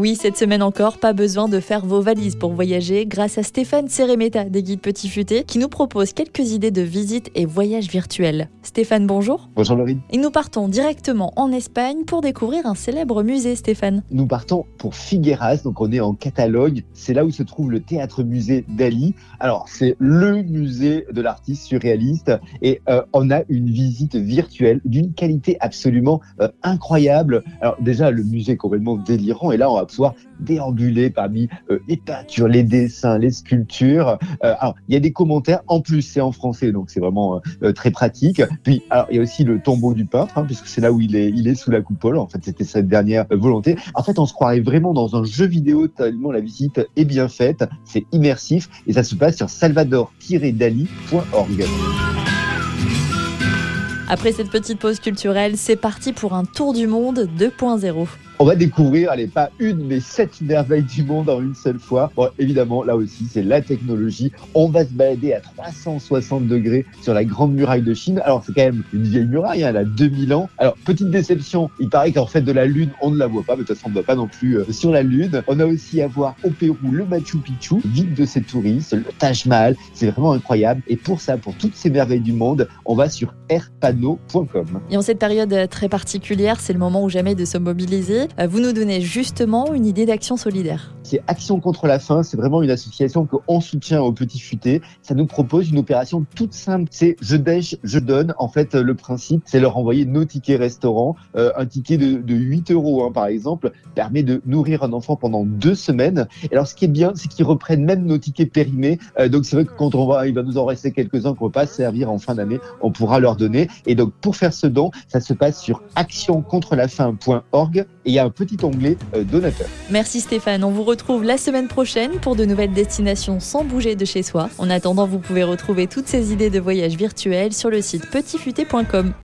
Oui, cette semaine encore, pas besoin de faire vos valises pour voyager grâce à Stéphane Seremeta des Guides Petit Futé qui nous propose quelques idées de visites et voyages virtuels. Stéphane, bonjour. Bonjour Laurine. Et nous partons directement en Espagne pour découvrir un célèbre musée, Stéphane. Nous partons pour Figueras, donc on est en Catalogne. C'est là où se trouve le théâtre-musée d'Ali. Alors, c'est le musée de l'artiste surréaliste et euh, on a une visite virtuelle d'une qualité absolument euh, incroyable. Alors, déjà, le musée est complètement délirant et là, on va pouvoir déambuler parmi euh, les peintures, les dessins, les sculptures. Euh, alors, il y a des commentaires. En plus, c'est en français, donc c'est vraiment euh, très pratique. Puis, alors, il y a aussi le tombeau du peintre, hein, puisque c'est là où il est, il est sous la coupole. En fait, c'était sa dernière volonté. En fait, on se croirait vraiment dans un jeu vidéo tellement la visite est bien faite. C'est immersif et ça se passe sur salvador-dali.org. Après cette petite pause culturelle, c'est parti pour un tour du monde 2.0 on va découvrir, allez, pas une, mais sept merveilles du monde en une seule fois. Bon, évidemment, là aussi, c'est la technologie. On va se balader à 360 degrés sur la Grande Muraille de Chine. Alors, c'est quand même une vieille muraille, hein, elle a 2000 ans. Alors, petite déception, il paraît qu'en fait, de la Lune, on ne la voit pas, mais de toute façon, on ne va pas non plus euh, sur la Lune. On a aussi à voir au Pérou le Machu Picchu, vide de ses touristes, le Taj Mahal. C'est vraiment incroyable. Et pour ça, pour toutes ces merveilles du monde, on va sur airpano.com. Et en cette période très particulière, c'est le moment où jamais de se mobiliser. Euh, vous nous donnez justement une idée d'action solidaire. C'est Action contre la faim, c'est vraiment une association qu'on soutient au Petit Futé. Ça nous propose une opération toute simple, c'est je dèche, je donne. En fait, le principe, c'est leur envoyer nos tickets restaurants. Euh, un ticket de, de 8 euros, hein, par exemple, permet de nourrir un enfant pendant deux semaines. Et alors, ce qui est bien, c'est qu'ils reprennent même nos tickets périmés. Euh, donc, c'est vrai que quand on va, il va nous en rester quelques-uns qu'on ne va pas servir en fin d'année, on pourra leur donner. Et donc, pour faire ce don, ça se passe sur actioncontrelafaim.org et il y a un petit onglet euh, donateur. Merci Stéphane, on vous retrouve la semaine prochaine pour de nouvelles destinations sans bouger de chez soi. En attendant, vous pouvez retrouver toutes ces idées de voyage virtuels sur le site petitfuté.com.